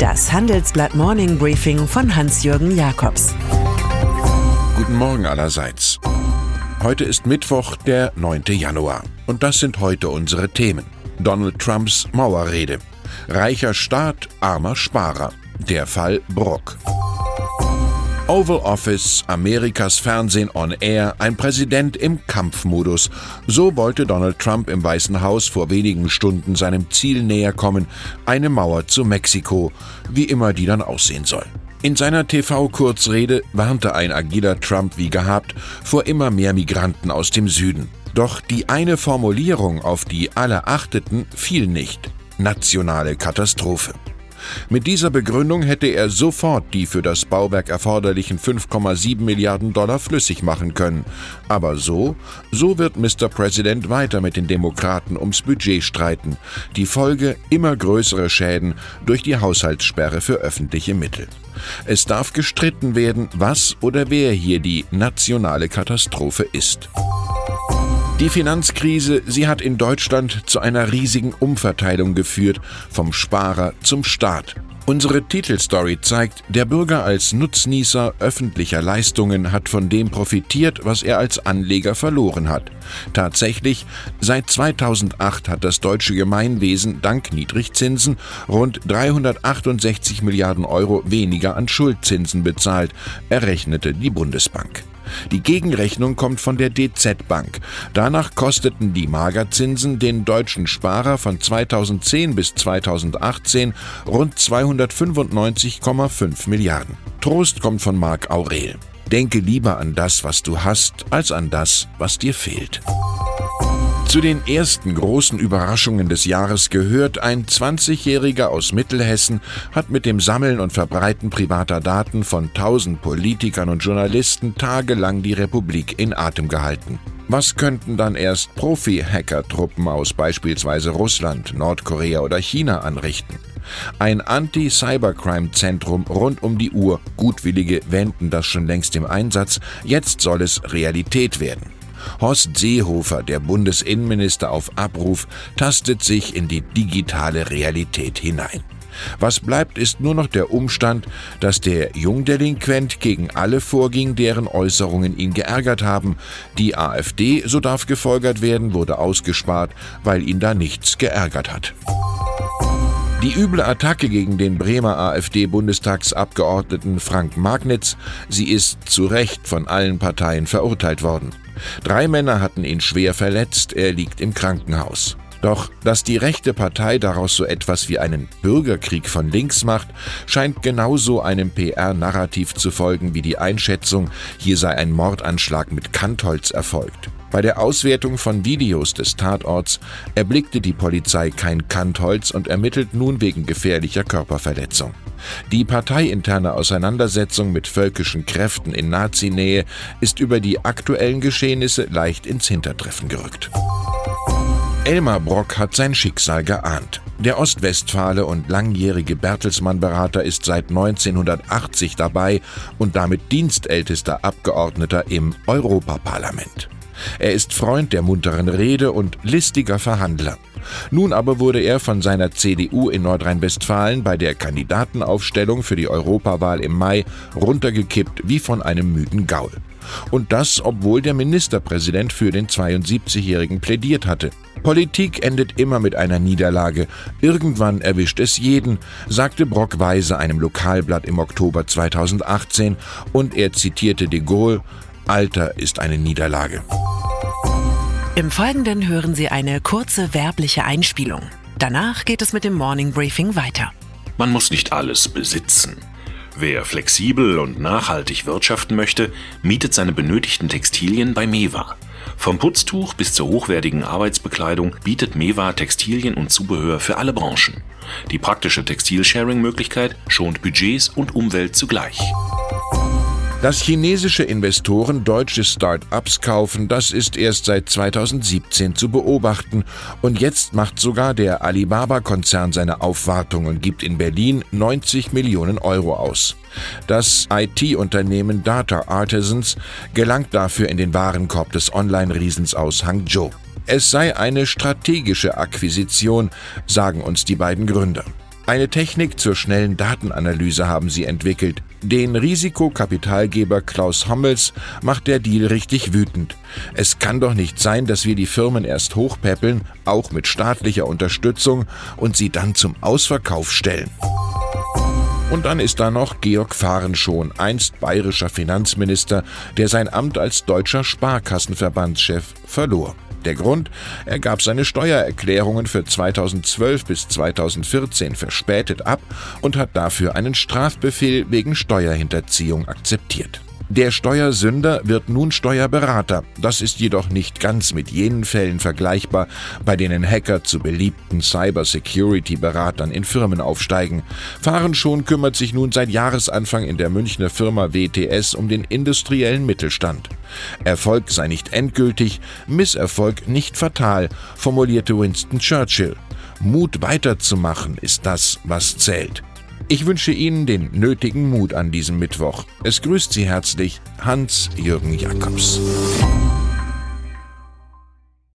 Das Handelsblatt Morning Briefing von Hans-Jürgen Jakobs. Guten Morgen allerseits. Heute ist Mittwoch, der 9. Januar. Und das sind heute unsere Themen. Donald Trumps Mauerrede. Reicher Staat, armer Sparer. Der Fall Brock. Oval Office, Amerikas Fernsehen on Air, ein Präsident im Kampfmodus. So wollte Donald Trump im Weißen Haus vor wenigen Stunden seinem Ziel näher kommen, eine Mauer zu Mexiko, wie immer die dann aussehen soll. In seiner TV-Kurzrede warnte ein agiler Trump wie gehabt vor immer mehr Migranten aus dem Süden. Doch die eine Formulierung, auf die alle achteten, fiel nicht. Nationale Katastrophe. Mit dieser Begründung hätte er sofort die für das Bauwerk erforderlichen 5,7 Milliarden Dollar flüssig machen können. Aber so, so wird Mr. President weiter mit den Demokraten ums Budget streiten. Die Folge immer größere Schäden durch die Haushaltssperre für öffentliche Mittel. Es darf gestritten werden, was oder wer hier die nationale Katastrophe ist. Die Finanzkrise, sie hat in Deutschland zu einer riesigen Umverteilung geführt, vom Sparer zum Staat. Unsere Titelstory zeigt, der Bürger als Nutznießer öffentlicher Leistungen hat von dem profitiert, was er als Anleger verloren hat. Tatsächlich, seit 2008 hat das deutsche Gemeinwesen dank Niedrigzinsen rund 368 Milliarden Euro weniger an Schuldzinsen bezahlt, errechnete die Bundesbank. Die Gegenrechnung kommt von der DZ Bank. Danach kosteten die Magerzinsen den deutschen Sparer von 2010 bis 2018 rund 295,5 Milliarden. Trost kommt von Marc Aurel. Denke lieber an das, was du hast, als an das, was dir fehlt. Zu den ersten großen Überraschungen des Jahres gehört, ein 20-Jähriger aus Mittelhessen hat mit dem Sammeln und Verbreiten privater Daten von tausend Politikern und Journalisten tagelang die Republik in Atem gehalten. Was könnten dann erst Profi-Hacker-Truppen aus beispielsweise Russland, Nordkorea oder China anrichten? Ein Anti-Cybercrime-Zentrum rund um die Uhr. Gutwillige wenden das schon längst im Einsatz. Jetzt soll es Realität werden. Horst Seehofer, der Bundesinnenminister auf Abruf, tastet sich in die digitale Realität hinein. Was bleibt, ist nur noch der Umstand, dass der Jungdelinquent gegen alle vorging, deren Äußerungen ihn geärgert haben. Die AfD, so darf gefolgert werden, wurde ausgespart, weil ihn da nichts geärgert hat. Die üble Attacke gegen den Bremer AfD-Bundestagsabgeordneten Frank Magnitz, sie ist zu Recht von allen Parteien verurteilt worden. Drei Männer hatten ihn schwer verletzt, er liegt im Krankenhaus. Doch dass die rechte Partei daraus so etwas wie einen Bürgerkrieg von links macht, scheint genauso einem PR-Narrativ zu folgen wie die Einschätzung, hier sei ein Mordanschlag mit Kantholz erfolgt. Bei der Auswertung von Videos des Tatorts erblickte die Polizei kein Kantholz und ermittelt nun wegen gefährlicher Körperverletzung. Die parteiinterne Auseinandersetzung mit völkischen Kräften in Nazinähe ist über die aktuellen Geschehnisse leicht ins Hintertreffen gerückt. Elmar Brock hat sein Schicksal geahnt. Der Ostwestfale und langjährige Bertelsmann-Berater ist seit 1980 dabei und damit dienstältester Abgeordneter im Europaparlament. Er ist Freund der munteren Rede und listiger Verhandler. Nun aber wurde er von seiner CDU in Nordrhein-Westfalen bei der Kandidatenaufstellung für die Europawahl im Mai runtergekippt wie von einem müden Gaul. Und das, obwohl der Ministerpräsident für den 72-Jährigen plädiert hatte. Politik endet immer mit einer Niederlage. Irgendwann erwischt es jeden, sagte Brock Weise einem Lokalblatt im Oktober 2018 und er zitierte de Gaulle, Alter ist eine Niederlage. Im Folgenden hören Sie eine kurze werbliche Einspielung. Danach geht es mit dem Morning Briefing weiter. Man muss nicht alles besitzen. Wer flexibel und nachhaltig wirtschaften möchte, mietet seine benötigten Textilien bei Mewa. Vom Putztuch bis zur hochwertigen Arbeitsbekleidung bietet Mewa Textilien und Zubehör für alle Branchen. Die praktische Textilsharing-Möglichkeit schont Budgets und Umwelt zugleich. Dass chinesische Investoren deutsche Start-ups kaufen, das ist erst seit 2017 zu beobachten. Und jetzt macht sogar der Alibaba-Konzern seine Aufwartung und gibt in Berlin 90 Millionen Euro aus. Das IT-Unternehmen Data Artisans gelangt dafür in den Warenkorb des Online-Riesens aus Hangzhou. Es sei eine strategische Akquisition, sagen uns die beiden Gründer. Eine Technik zur schnellen Datenanalyse haben sie entwickelt. Den Risikokapitalgeber Klaus Hommels macht der Deal richtig wütend. Es kann doch nicht sein, dass wir die Firmen erst hochpäppeln, auch mit staatlicher Unterstützung, und sie dann zum Ausverkauf stellen. Und dann ist da noch Georg Fahrenschon, einst bayerischer Finanzminister, der sein Amt als deutscher Sparkassenverbandschef verlor. Der Grund, er gab seine Steuererklärungen für 2012 bis 2014 verspätet ab und hat dafür einen Strafbefehl wegen Steuerhinterziehung akzeptiert. Der Steuersünder wird nun Steuerberater. Das ist jedoch nicht ganz mit jenen Fällen vergleichbar, bei denen Hacker zu beliebten Cybersecurity-Beratern in Firmen aufsteigen. Fahren schon kümmert sich nun seit Jahresanfang in der Münchner Firma WTS um den industriellen Mittelstand. Erfolg sei nicht endgültig, Misserfolg nicht fatal, formulierte Winston Churchill. Mut weiterzumachen ist das, was zählt. Ich wünsche Ihnen den nötigen Mut an diesem Mittwoch. Es grüßt Sie herzlich Hans-Jürgen Jakobs.